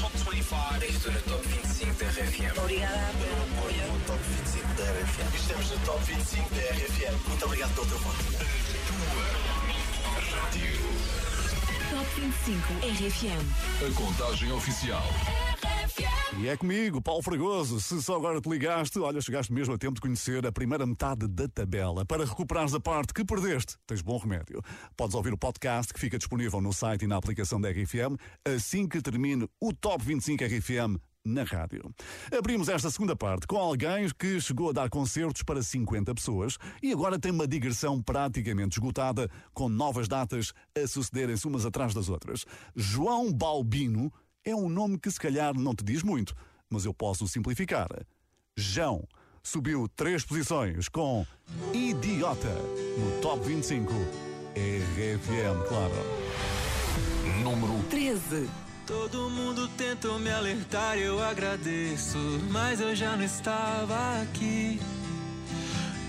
Top 25. Estou no Top 25 da RFM. Obrigada pelo apoio. No Top 25 da RFM. Estamos no Top 25 da RFM. Muito obrigado pelo teu voto. Top 25 RFM. A contagem oficial. E é comigo, Paulo Fragoso. Se só agora te ligaste, olha, chegaste mesmo a tempo de conhecer a primeira metade da tabela. Para recuperares a parte que perdeste, tens bom remédio. Podes ouvir o podcast que fica disponível no site e na aplicação da RFM assim que termine o Top 25 RFM na rádio. Abrimos esta segunda parte com alguém que chegou a dar concertos para 50 pessoas e agora tem uma digressão praticamente esgotada, com novas datas a sucederem-se umas atrás das outras. João Balbino é um nome que se calhar não te diz muito, mas eu posso simplificar. João subiu três posições com Idiota no Top 25. RFM, claro. Número 13. Todo mundo tentou me alertar, eu agradeço, mas eu já não estava aqui.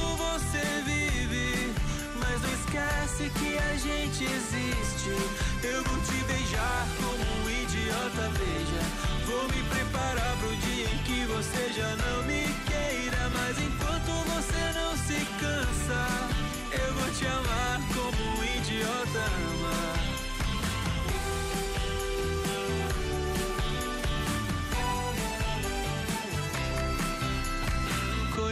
enquanto você vive. Mas não esquece que a gente existe. Eu vou te beijar como um idiota, veja. Vou me preparar pro dia em que você já não me queira. Mas enquanto você não se cansa, eu vou te amar como um idiota ama.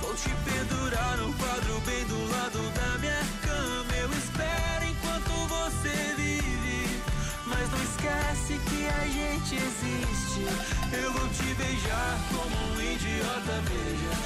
Vou te pendurar no quadro bem do lado da minha cama. Eu espero enquanto você vive. Mas não esquece que a gente existe. Eu vou te beijar como um idiota, veja.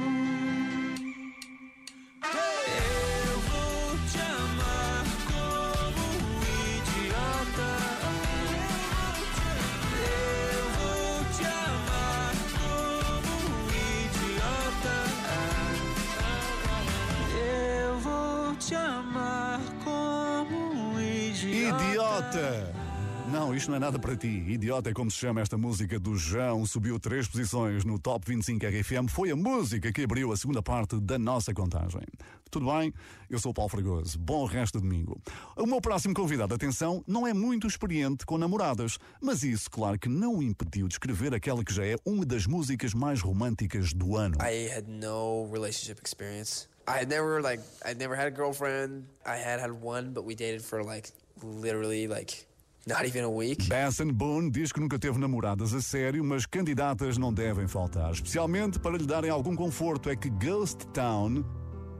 Isto não é nada para ti. Idiota é como se chama esta música do João. Subiu três posições no Top 25 RFM. Foi a música que abriu a segunda parte da nossa contagem. Tudo bem? Eu sou o Paulo Fragoso. Bom resto de domingo. O meu próximo convidado, atenção, não é muito experiente com namoradas. Mas isso, claro que não o impediu de escrever aquela que já é uma das músicas mais românticas do ano. I had no relationship experience. I never like I never had a girlfriend. I had had one, but we dated for like literally like not even a week. Basson Boone diz que nunca teve namoradas a sério, mas candidatas não devem faltar. Especialmente para lhe darem algum conforto, é que Ghost Town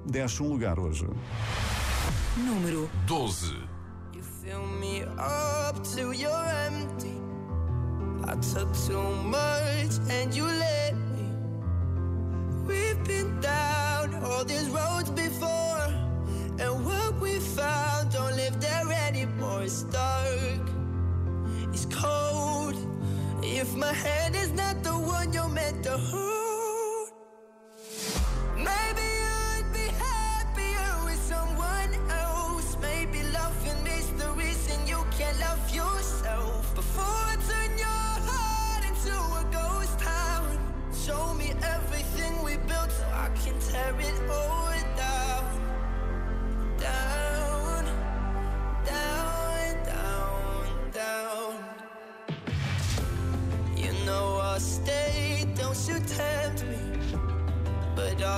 desce um lugar hoje. Número 12. You fill me up till you're empty. I took too much and you let my hand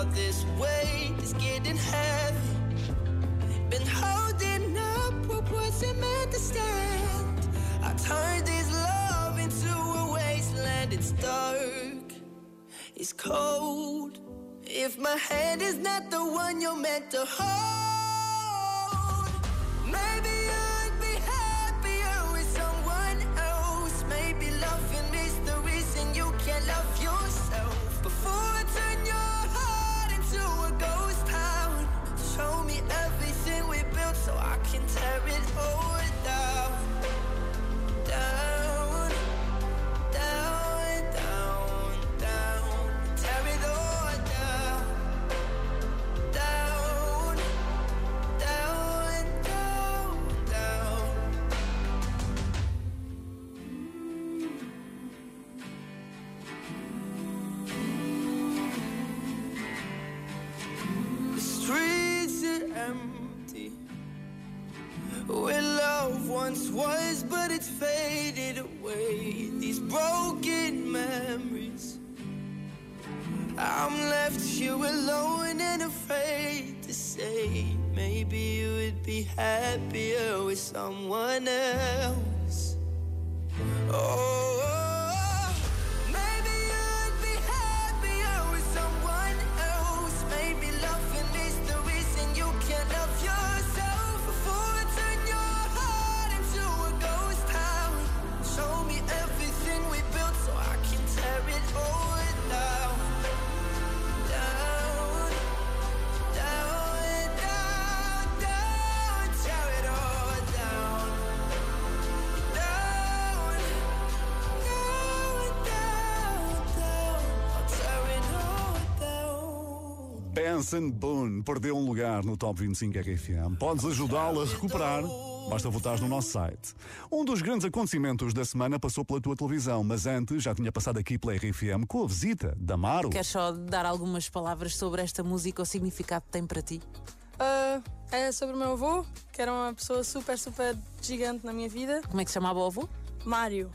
But this weight is getting heavy. Been holding up what wasn't meant to stand. I turned this love into a wasteland. It's dark, it's cold. If my hand is not the one you're meant to hold, can tear it all Benson Boone perdeu um lugar no Top 25 RFM. Podes ajudá-lo a recuperar. Basta votar no nosso site. Um dos grandes acontecimentos da semana passou pela tua televisão, mas antes já tinha passado aqui pela RFM com a visita da Amaro. Queres só dar algumas palavras sobre esta música, o significado que tem para ti? Ah, é sobre o meu avô, que era uma pessoa super, super gigante na minha vida. Como é que se chamava o avô? Mário.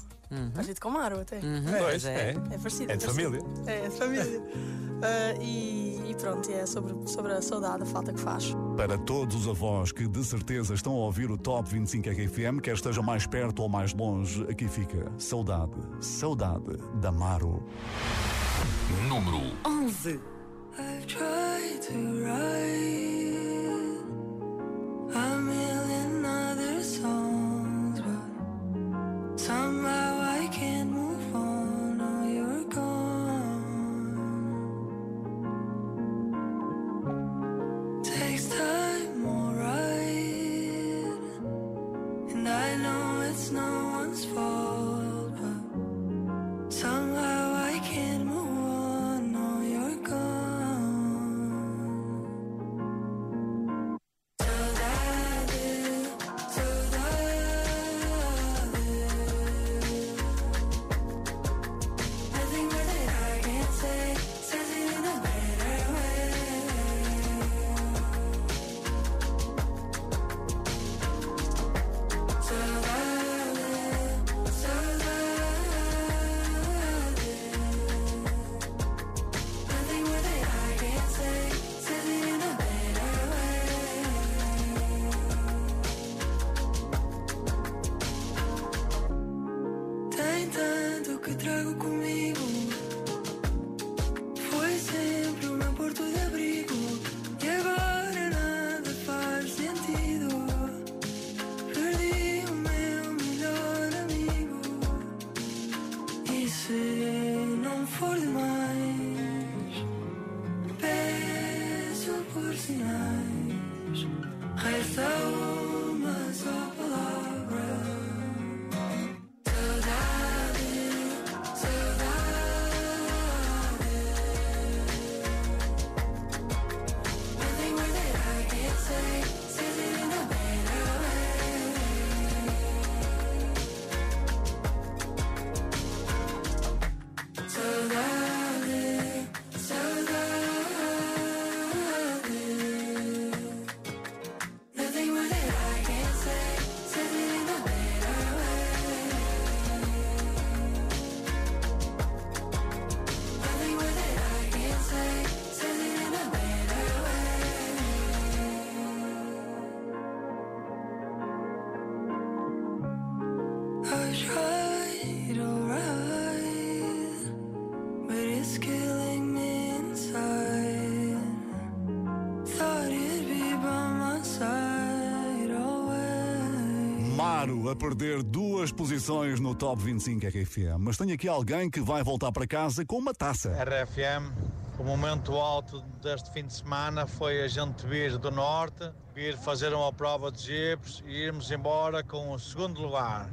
Parecido com Mário até. Pois é. É parecido. É de parecido. família. É, é de família. Ah, e, e pronto, é sobre, sobre a saudade, a falta que faz. Para todos os avós que de certeza estão a ouvir o Top 25 RFM, quer esteja mais perto ou mais longe, aqui fica Saudade, Saudade da Amaro. Número 11. I've tried to write perder duas posições no Top 25 RFM. Mas tenho aqui alguém que vai voltar para casa com uma taça. RFM, o momento alto deste fim de semana foi a gente vir do norte, vir fazer uma prova de jipes e irmos embora com o segundo lugar.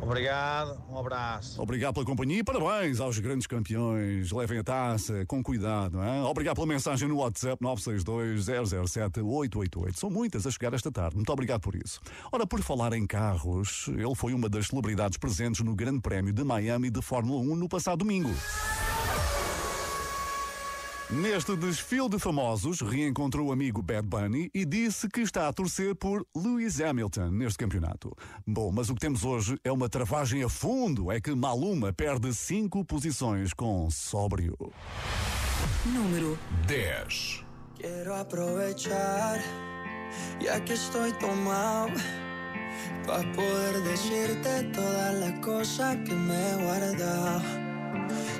Obrigado, um abraço. Obrigado pela companhia e parabéns aos grandes campeões. Levem a taça com cuidado. Hein? Obrigado pela mensagem no WhatsApp 962-007-888. São muitas a chegar esta tarde. Muito obrigado por isso. Ora, por falar em carros, ele foi uma das celebridades presentes no Grande Prémio de Miami de Fórmula 1 no passado domingo. Neste desfile de famosos, reencontrou o amigo Bad Bunny e disse que está a torcer por Lewis Hamilton neste campeonato. Bom, mas o que temos hoje é uma travagem a fundo. É que Maluma perde cinco posições com sóbrio. Número 10. Quiero aprovechar, ya que estoy tomado, para poder decirte todas las cosas que me he guardado.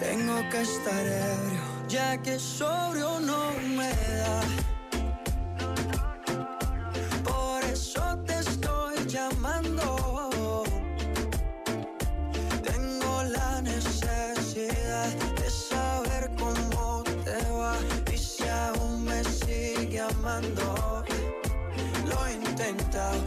Tengo que estar ebrio, ya que sobrio no me da. Por eso te estoy llamando. Tengo la necesidad de saber cómo te va y si aún me sigue amando. Lo he intentado,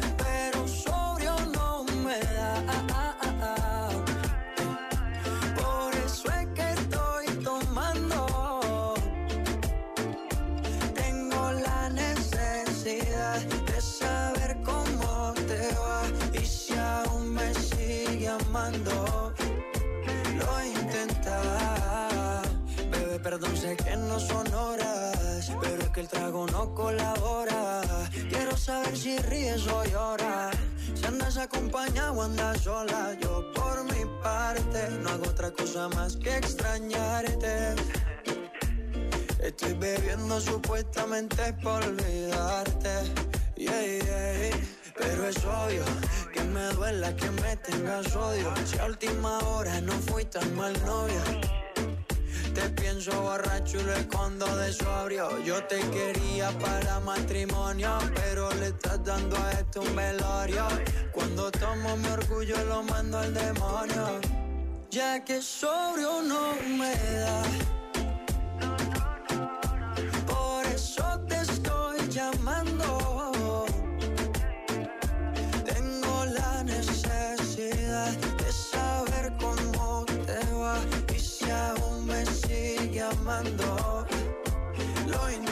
intentado, bebé, perdón, sé que no son horas, pero es que el trago no colabora. Quiero saber si ríes o lloras. Si andas acompañado o andas sola, yo por mi parte no hago otra cosa más que extrañarte. Estoy bebiendo supuestamente por olvidarte. Yeah, yeah. Pero es obvio que me duela que me tengas odio. Si a última hora no fui tan mal novia. Te pienso borracho y lo escondo de sobrio. Yo te quería para matrimonio, pero le estás dando a esto un velorio. Cuando tomo mi orgullo lo mando al demonio. Ya que sobrio no me da.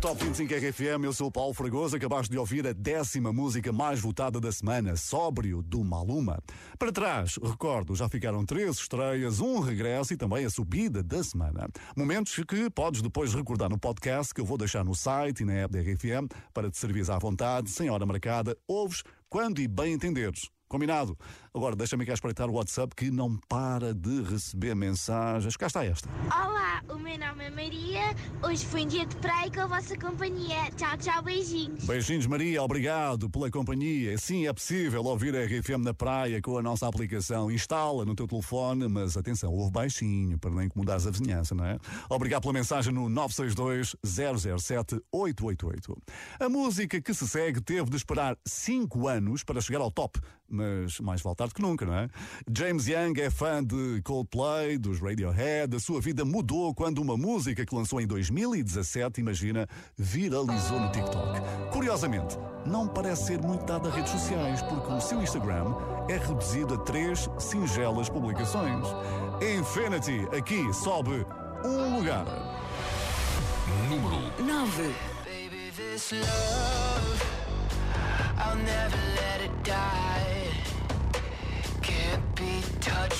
Top 25 RFM, eu sou o Paulo Fragoso, acabaste de ouvir a décima música mais votada da semana, Sóbrio, do Maluma. Para trás, recordo, já ficaram três estreias, um regresso e também a subida da semana. Momentos que podes depois recordar no podcast que eu vou deixar no site e na app da RFM para te servires à vontade, sem hora marcada, ouves quando e bem entenderes. Combinado? Agora deixa-me cá espreitar o WhatsApp que não para de receber mensagens. Cá está esta. Olá, o meu nome é Maria. Hoje foi um dia de praia com a vossa companhia. Tchau, tchau, beijinhos. Beijinhos, Maria, obrigado pela companhia. Sim, é possível ouvir a RFM na praia com a nossa aplicação. Instala no teu telefone, mas atenção, ouve baixinho para não incomodares a vizinhança, não é? Obrigado pela mensagem no 962-007-888. A música que se segue teve de esperar 5 anos para chegar ao top, mas mais vale tarde que nunca, não é? James Young é fã de Coldplay, dos Radiohead, a sua vida mudou quando uma música que lançou em 2017, imagina, viralizou no TikTok. Curiosamente, não parece ser muito dado a redes sociais, porque o seu Instagram é reduzido a três singelas publicações. Infinity, aqui sobe um lugar. Número 9. Baby, this love,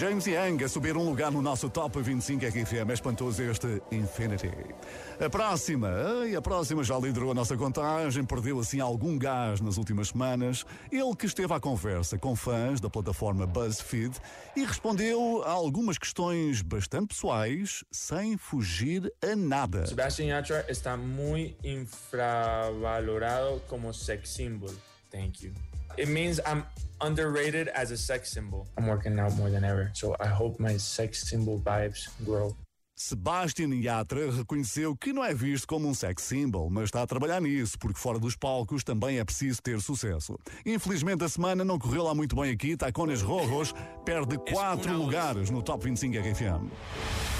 James Young a subir um lugar no nosso Top 25 RFM. É espantoso este Infinity. A próxima, ai, a próxima já liderou a nossa contagem, perdeu assim algum gás nas últimas semanas. Ele que esteve à conversa com fãs da plataforma BuzzFeed e respondeu a algumas questões bastante pessoais, sem fugir a nada. Sebastian Yatra está muy infravalorado como sex symbol. Thank you. It means I'm underrated as a sex symbol. I'm working out more than ever, so I hope my sex symbol vibes grow. Sebastian Yatra reconheceu que não é visto como um sex symbol, mas está a trabalhar nisso, porque fora dos palcos também é preciso ter sucesso. Infelizmente a semana não correu lá muito bem aqui, Tacones Rojos perde quatro lugares no Top 25 RFM.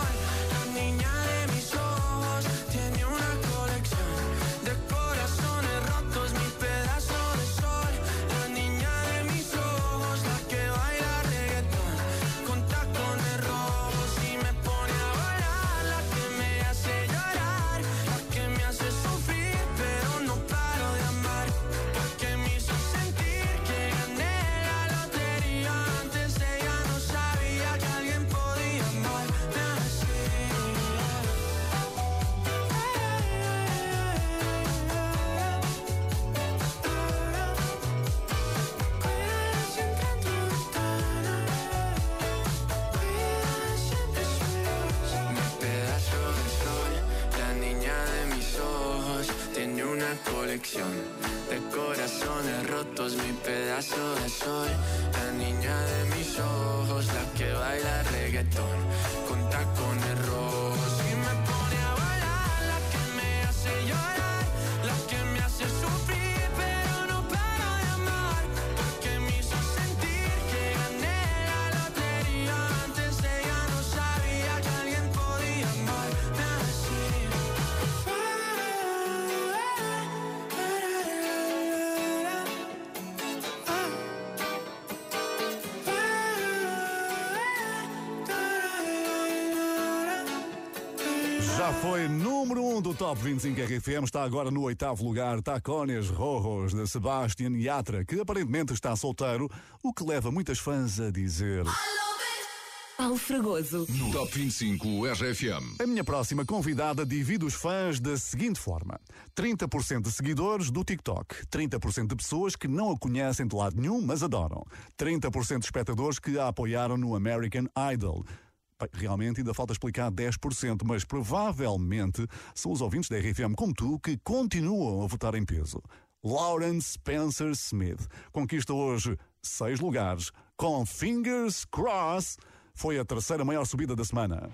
Foi número 1 um do Top 25 RFM, está agora no oitavo lugar Tacones Rojos de Sebastian Yatra, que aparentemente está solteiro, o que leva muitas fãs a dizer. Paulo Fragoso. No Top 25 RFM. A minha próxima convidada divide os fãs da seguinte forma: 30% de seguidores do TikTok, 30% de pessoas que não a conhecem de lado nenhum, mas adoram, 30% de espectadores que a apoiaram no American Idol. Realmente ainda falta explicar 10%, mas provavelmente são os ouvintes da RFM como tu que continuam a votar em peso. Lauren Spencer Smith conquista hoje seis lugares com Fingers Cross. Foi a terceira maior subida da semana.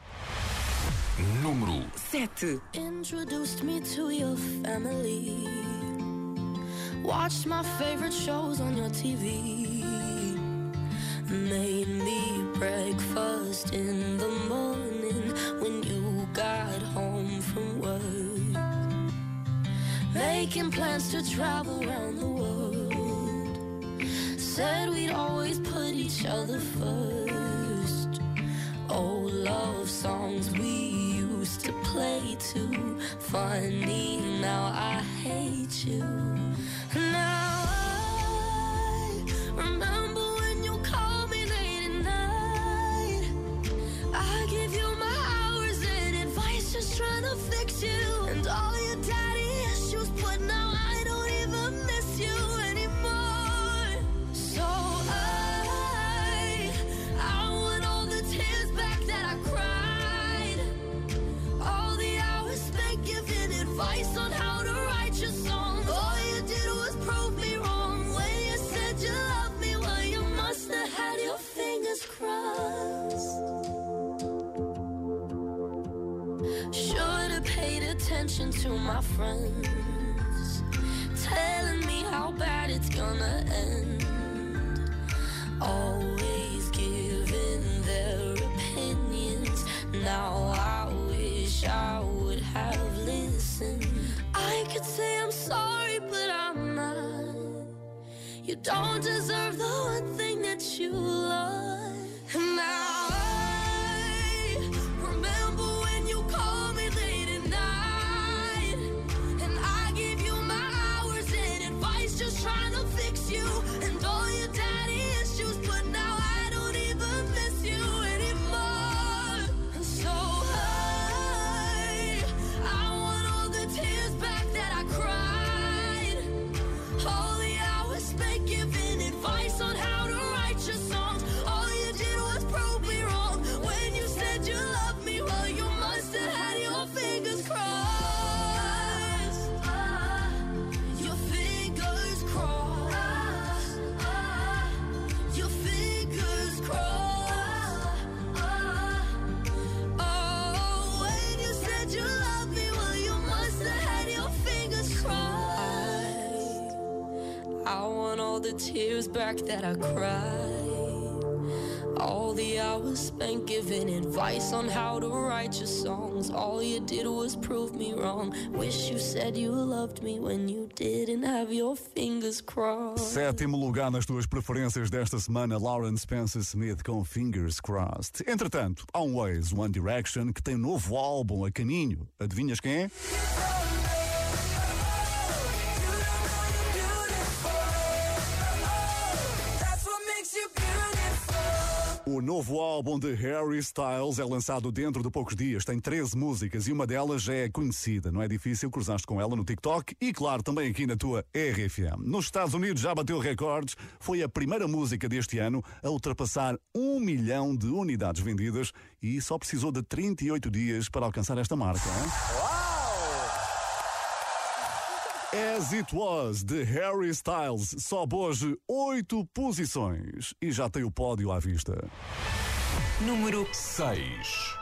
Número 7. Introduced me to your family. Watched my favorite shows on your TV. Made me breakfast in the morning when you got home from work. Making plans to travel around the world. Said we'd always put each other first. Old love songs we used to play too. Funny, now I hate you. To my friends, telling me how bad it's gonna end. Always giving their opinions. Now I wish I would have listened. I could say I'm sorry, but I'm not. You don't deserve the one thing that you love. And now tears back that I cried. All the hours spent giving advice on how to write your songs. All you did was prove me wrong. Wish you said you loved me when you didn't have your fingers crossed. Sétimo lugar nas tuas preferências desta semana, Lauren Spencer Smith com Fingers Crossed. Entretanto, há um Waze, One Direction, que tem um novo álbum a caminho. Adivinhas quem é? O novo álbum de Harry Styles é lançado dentro de poucos dias. Tem 13 músicas e uma delas já é conhecida. Não é difícil, cruzaste com ela no TikTok e, claro, também aqui na tua RFM. Nos Estados Unidos já bateu recordes. Foi a primeira música deste ano a ultrapassar um milhão de unidades vendidas e só precisou de 38 dias para alcançar esta marca. Hein? As It Was, de Harry Styles, sobe hoje oito posições e já tem o pódio à vista. Número 6.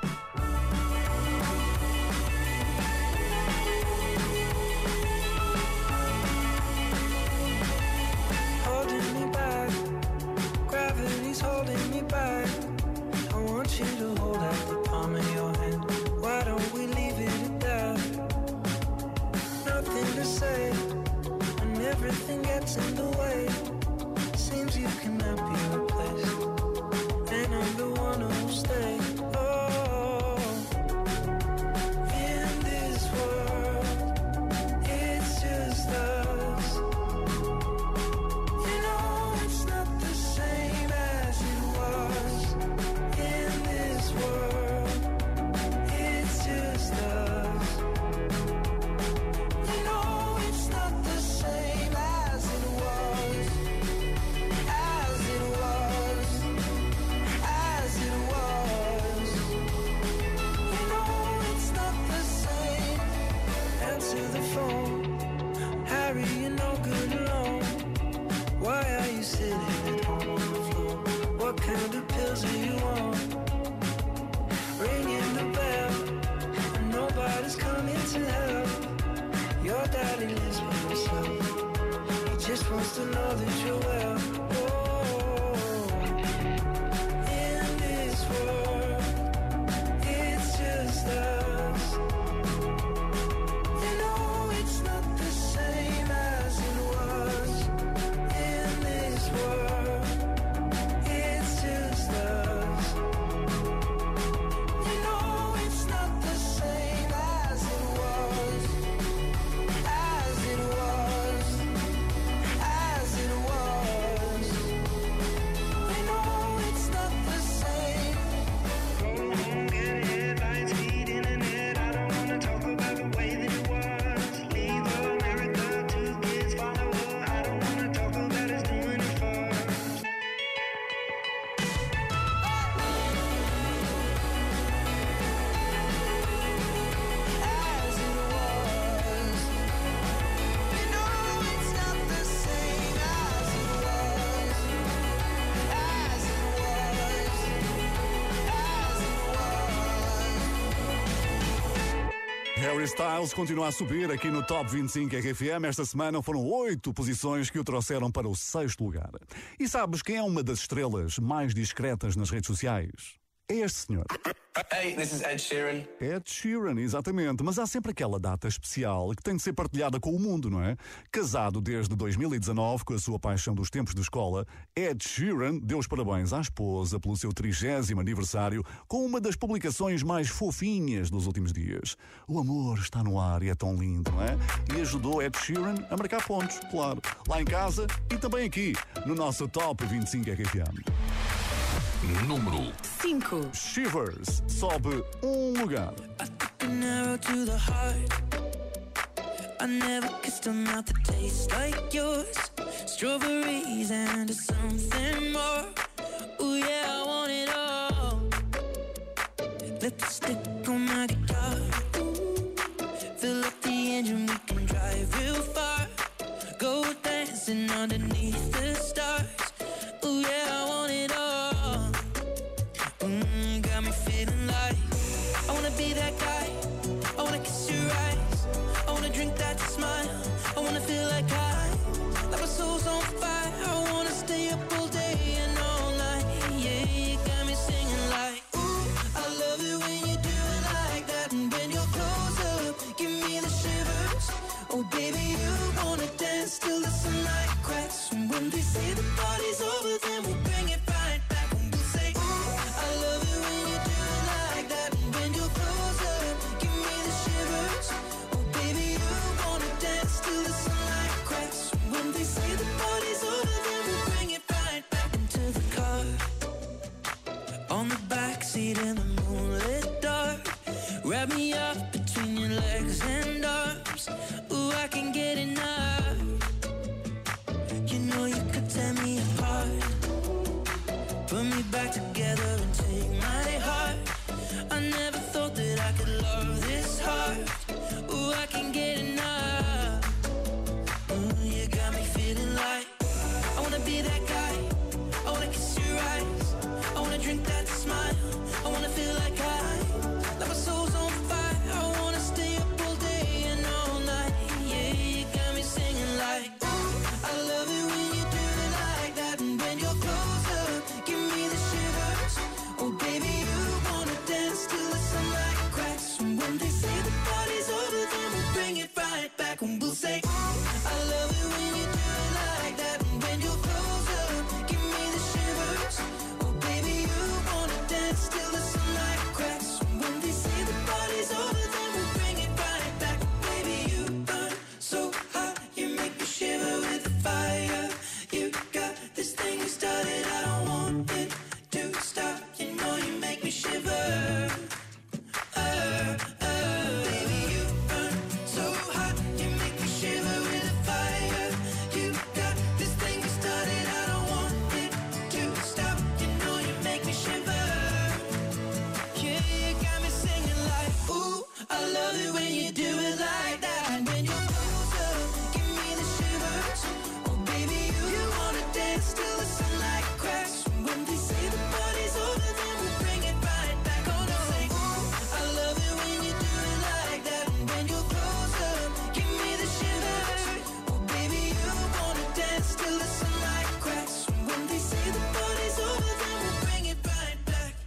Harry Styles continua a subir aqui no Top 25 RFM. Esta semana foram oito posições que o trouxeram para o sexto lugar. E sabes quem é uma das estrelas mais discretas nas redes sociais? É este senhor. Hey, this is Ed Sheeran. Ed Sheeran, exatamente. Mas há sempre aquela data especial que tem de ser partilhada com o mundo, não é? Casado desde 2019 com a sua paixão dos tempos de escola, Ed Sheeran deu os parabéns à esposa pelo seu trigésimo aniversário com uma das publicações mais fofinhas dos últimos dias. O amor está no ar e é tão lindo, não é? E ajudou Ed Sheeran a marcar pontos, claro. Lá em casa e também aqui, no nosso Top 25 RFM. Número 5. Shivers sobe um lugar. An arrow to the heart. I never kissed a mouth that tastes like yours. Strawberries and something more.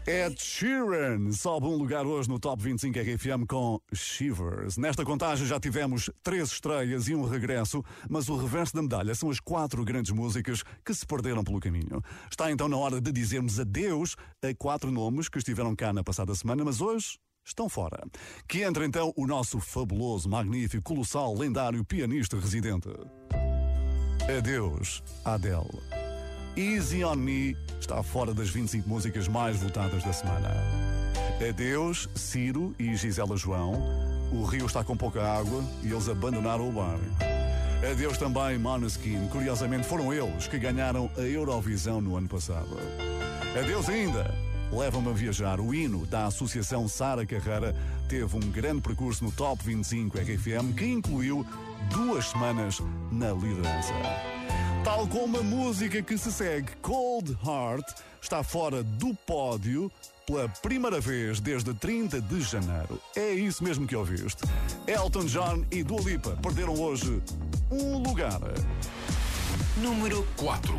Ed Sheeran sobe um lugar hoje no Top 25 RFM com Shivers. Nesta contagem já tivemos três estreias e um regresso, mas o reverso da medalha são as quatro grandes músicas que se perderam pelo caminho. Está então na hora de dizermos adeus a quatro nomes que estiveram cá na passada semana, mas hoje estão fora. Que entra então o nosso fabuloso, magnífico, colossal, lendário pianista residente. Adeus, Adele. Easy on Me está fora das 25 músicas mais votadas da semana. Adeus, Ciro e Gisela João. O rio está com pouca água e eles abandonaram o barco. Adeus também Maneskin. Curiosamente foram eles que ganharam a Eurovisão no ano passado. Adeus ainda. Leva-me a viajar. O hino da Associação Sara Carrera teve um grande percurso no Top 25 RFM que incluiu duas semanas na liderança. Tal como a música que se segue, Cold Heart, está fora do pódio pela primeira vez desde 30 de janeiro. É isso mesmo que ouviste. Elton John e Dua Lipa perderam hoje um lugar. Número 4.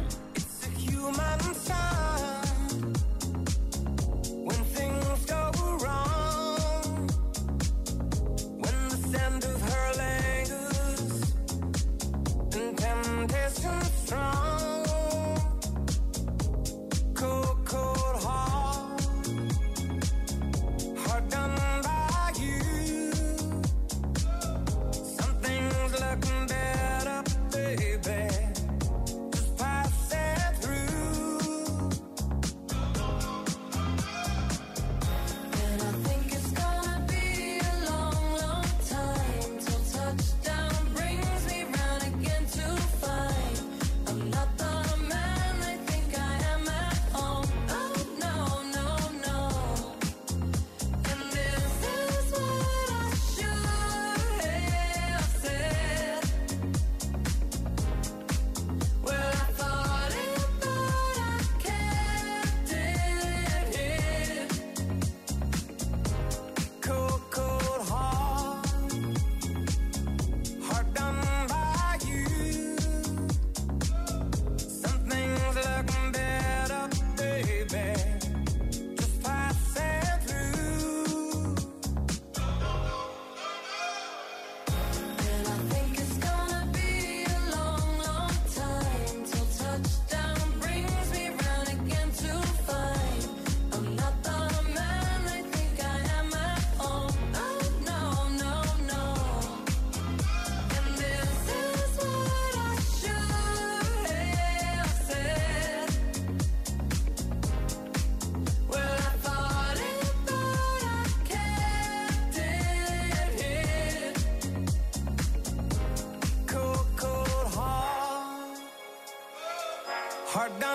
strong.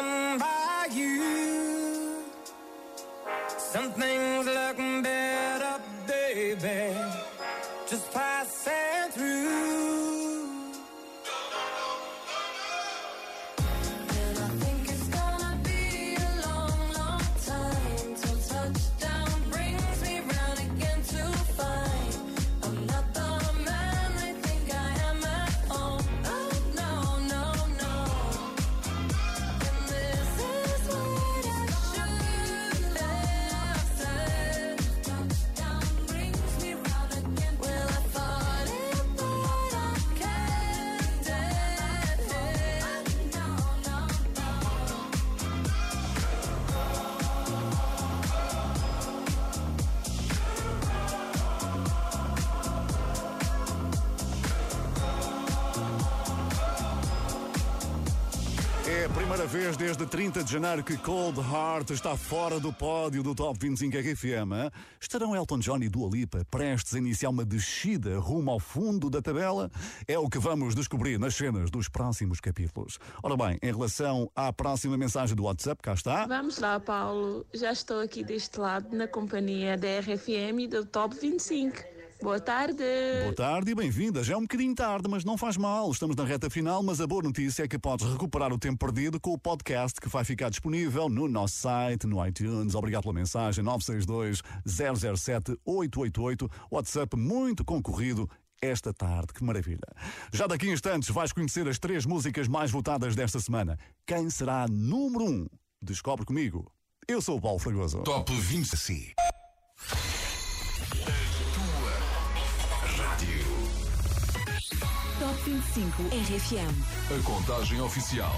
Done desde 30 de janeiro que Cold Heart está fora do pódio do Top 25 RFM. Estarão Elton John e Dua Lipa prestes a iniciar uma descida rumo ao fundo da tabela? É o que vamos descobrir nas cenas dos próximos capítulos. Ora bem, em relação à próxima mensagem do WhatsApp, cá está. Vamos lá, Paulo. Já estou aqui deste lado na companhia da RFM e do Top 25. Boa tarde. Boa tarde e bem-vinda. Já é um bocadinho tarde, mas não faz mal. Estamos na reta final, mas a boa notícia é que podes recuperar o tempo perdido com o podcast que vai ficar disponível no nosso site, no iTunes. Obrigado pela mensagem 962 007 888. WhatsApp muito concorrido esta tarde. Que maravilha! Já daqui a instantes vais conhecer as três músicas mais votadas desta semana. Quem será número um? Descobre comigo. Eu sou o Paulo Fragoso. Top 20 sim. 25 RFM. A contagem oficial.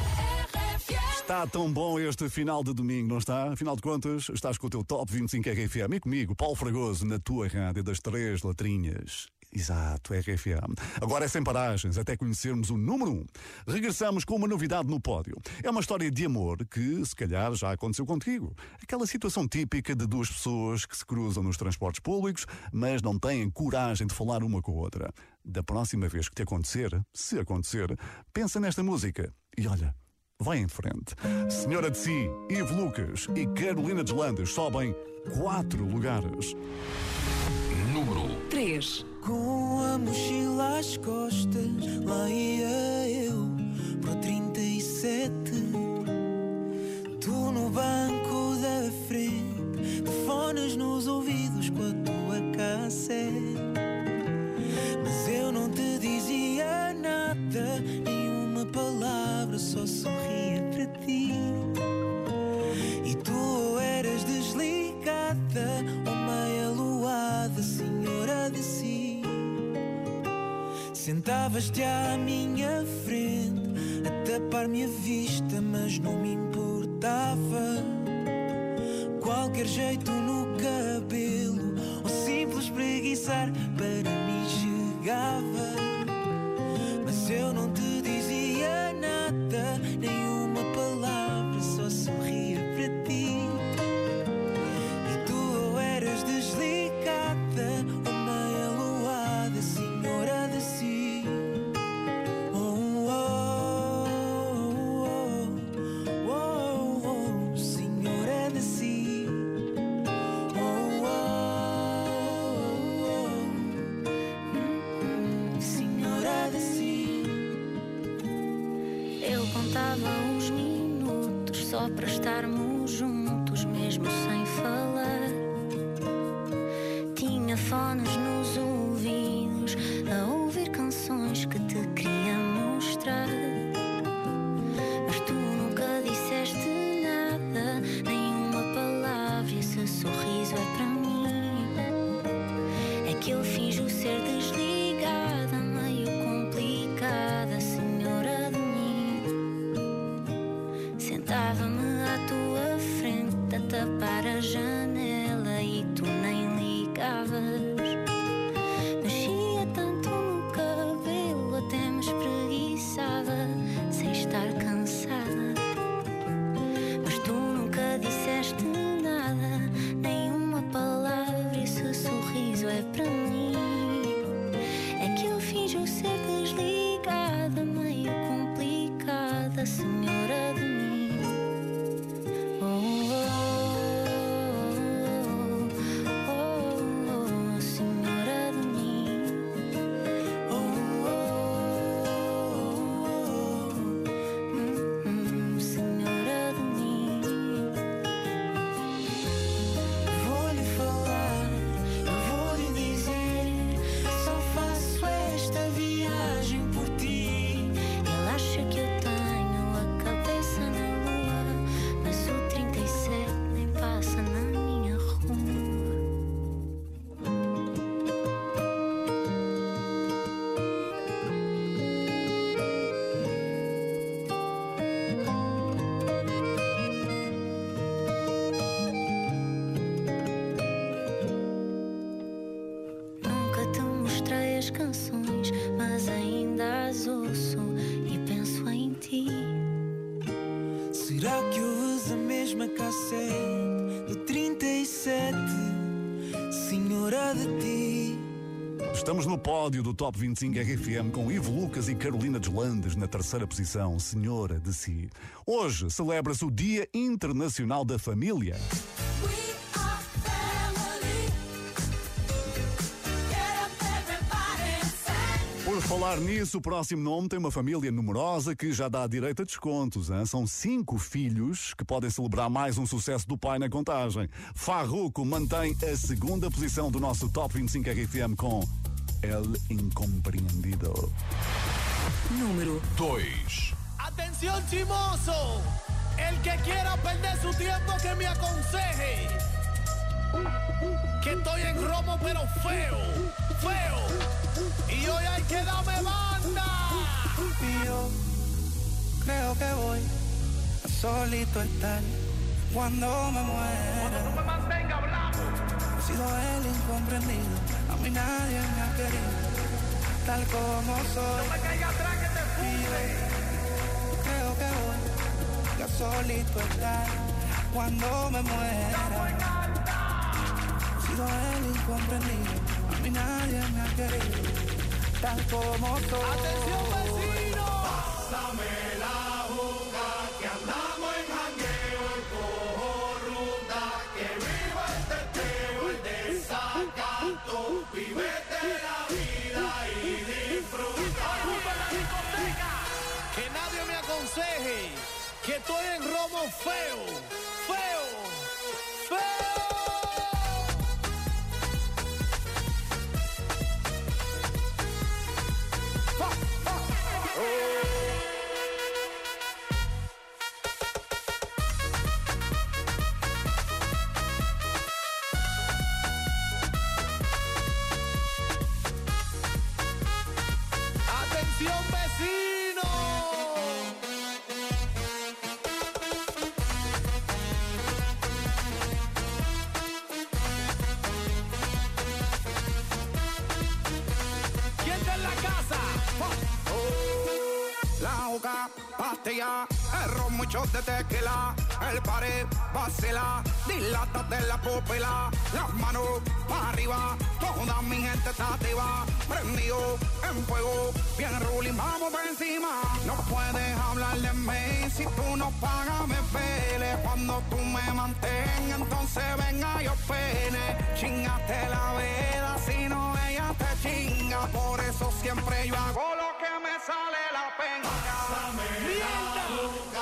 Está tão bom este final de domingo, não está? Afinal de contas, estás com o teu Top 25 RFM e comigo, Paulo Fragoso, na tua rádio das três latrinhas. Exato, RFM. Agora é sem paragens, até conhecermos o número 1. Um. Regressamos com uma novidade no pódio. É uma história de amor que, se calhar, já aconteceu contigo. Aquela situação típica de duas pessoas que se cruzam nos transportes públicos, mas não têm coragem de falar uma com a outra. Da próxima vez que te acontecer, se acontecer, pensa nesta música e olha, vai em frente. Senhora de Si, Ivo Lucas e Carolina Deslandes sobem quatro lugares. Número 3. Com a mochila às costas, lá ia eu pro 37. Tu no banco da frente, fones nos ouvidos com a tua cassete. Mas eu não te dizia nada, nenhuma palavra, só sorria Sentavas-te à minha frente, a tapar-me a vista, mas não me importava. Qualquer jeito no cabelo, ou simples preguiçar, para mim chegava. Mas eu não te dizia nada, nenhuma palavra, pódio do Top 25 RFM com Ivo Lucas e Carolina Deslandes na terceira posição, Senhora de Si. Hoje celebra-se o Dia Internacional da Família. Por falar nisso, o próximo nome tem uma família numerosa que já dá direito a descontos. Hein? São cinco filhos que podem celebrar mais um sucesso do pai na contagem. Farruco mantém a segunda posição do nosso Top 25 RFM com El Incompreendido. Número 2. Atención chimoso, el que quiera perder su tiempo que me aconseje. Que estoy en romo pero feo, feo. Y hoy hay que darme banda. Y yo creo que voy a solito estar cuando me muera. Tal como soy. No me caiga atrás que te yo creo que voy a solito estar cuando me muera. He sido el incomprendido, a mí nadie me ha querido, tal como soy. Atención romo muchos de tequila, el pared, vacila, dilátate la pupila, las manos para arriba, toda mi gente está activa, prendido en fuego, bien ruling, vamos por encima, no puedes hablar de mí, si tú no pagas me pele, cuando tú me mantengas, entonces venga yo pene, chingate la vela, si no ella te chinga, por eso siempre yo hago lo que me sale la pena. El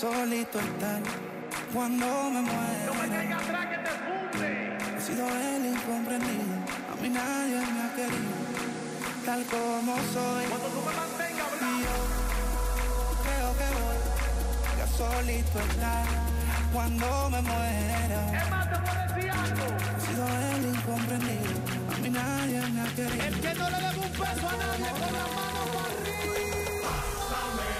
solito estar cuando me muera. No me caiga atrás que te funde. He sido el incomprendido, a mí nadie me ha querido, tal como soy. Cuando tú me mantengas Y yo creo que voy a solito estar cuando me muera. Es más, te puedo decir algo. He sido el incomprendido, a mí nadie me ha querido. El que no le debe un peso a nadie con la mano para arriba. Pásame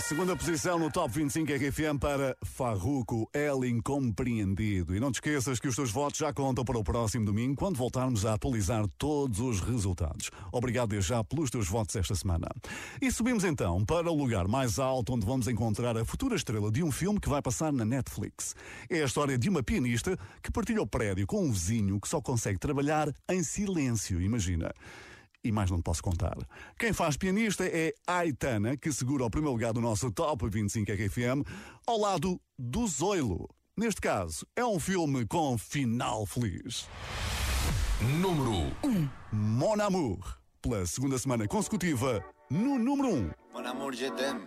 Segunda posição no Top 25 RFM para Farruco, El Incompreendido. E não te esqueças que os teus votos já contam para o próximo domingo, quando voltarmos a atualizar todos os resultados. Obrigado desde já pelos teus votos esta semana. E subimos então para o lugar mais alto, onde vamos encontrar a futura estrela de um filme que vai passar na Netflix. É a história de uma pianista que partilha o prédio com um vizinho que só consegue trabalhar em silêncio, imagina e mais não te posso contar. Quem faz pianista é Aitana, que segura o primeiro lugar do nosso Top 25 RFM, ao lado do Zoilo. Neste caso, é um filme com final feliz. Número 1. Mon Amour. Pela segunda semana consecutiva, no número 1. Mon amour, je t'aime.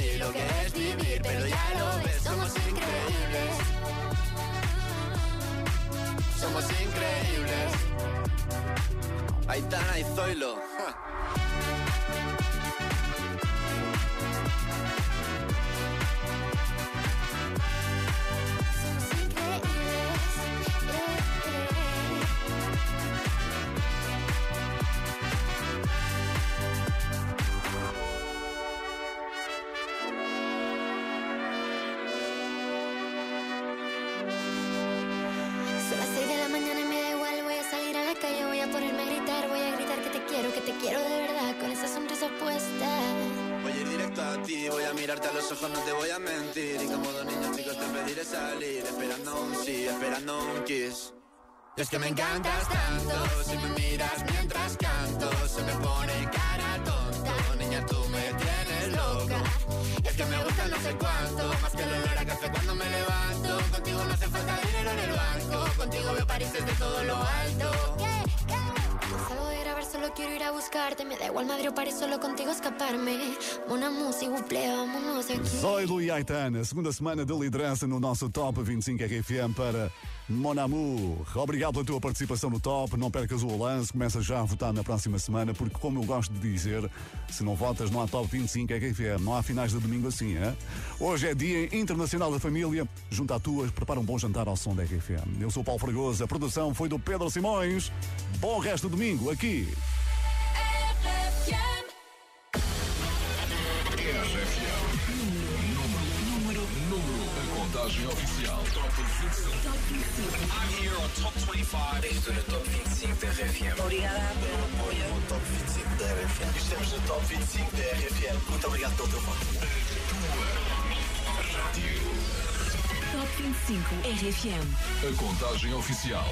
Somos increíbles. Aitana y Zoilo. No te voy a mentir. Y como niños chicos te pediré salir, esperando un sí, esperando un kiss. Es que me encantas tanto, si me miras mientras canto, se me pone cara tonta. Niña, tú me tienes loca. Es que me gusta no sé cuánto, más que el olor a café cuando me levanto. Contigo no hace falta dinero en el banco, contigo veo París desde todo lo alto. Solo quiero ir a buscarte. Me da igual Madrid o París, solo contigo escaparme. Una música, buple, vámonos de aquí. Zoilo e Aitana, segunda semana de liderança no nosso Top 25 RFM para Mon Amour. Obrigado pela tua participação no Top. Não percas o lance, começa já a votar na próxima semana, porque, como eu gosto de dizer, se não votas, não há Top 25 RFM. Não há finais de domingo assim, hein? Hoje é Dia Internacional da Família. Junto à tua, prepara um bom jantar ao som da RFM. Eu sou o Paulo Fragoso, a produção foi do Pedro Simões. Bom resto de domingo aqui. Número, número, a contagem oficial. Top 25. I'm here on Top 25. Estou no Top 25 da RFM. Obrigada pelo apoio. No Top 25 da RFM. Estamos no Top 25 da RFM. Muito obrigado pelo teu voto. Top 25 RFM. A contagem oficial.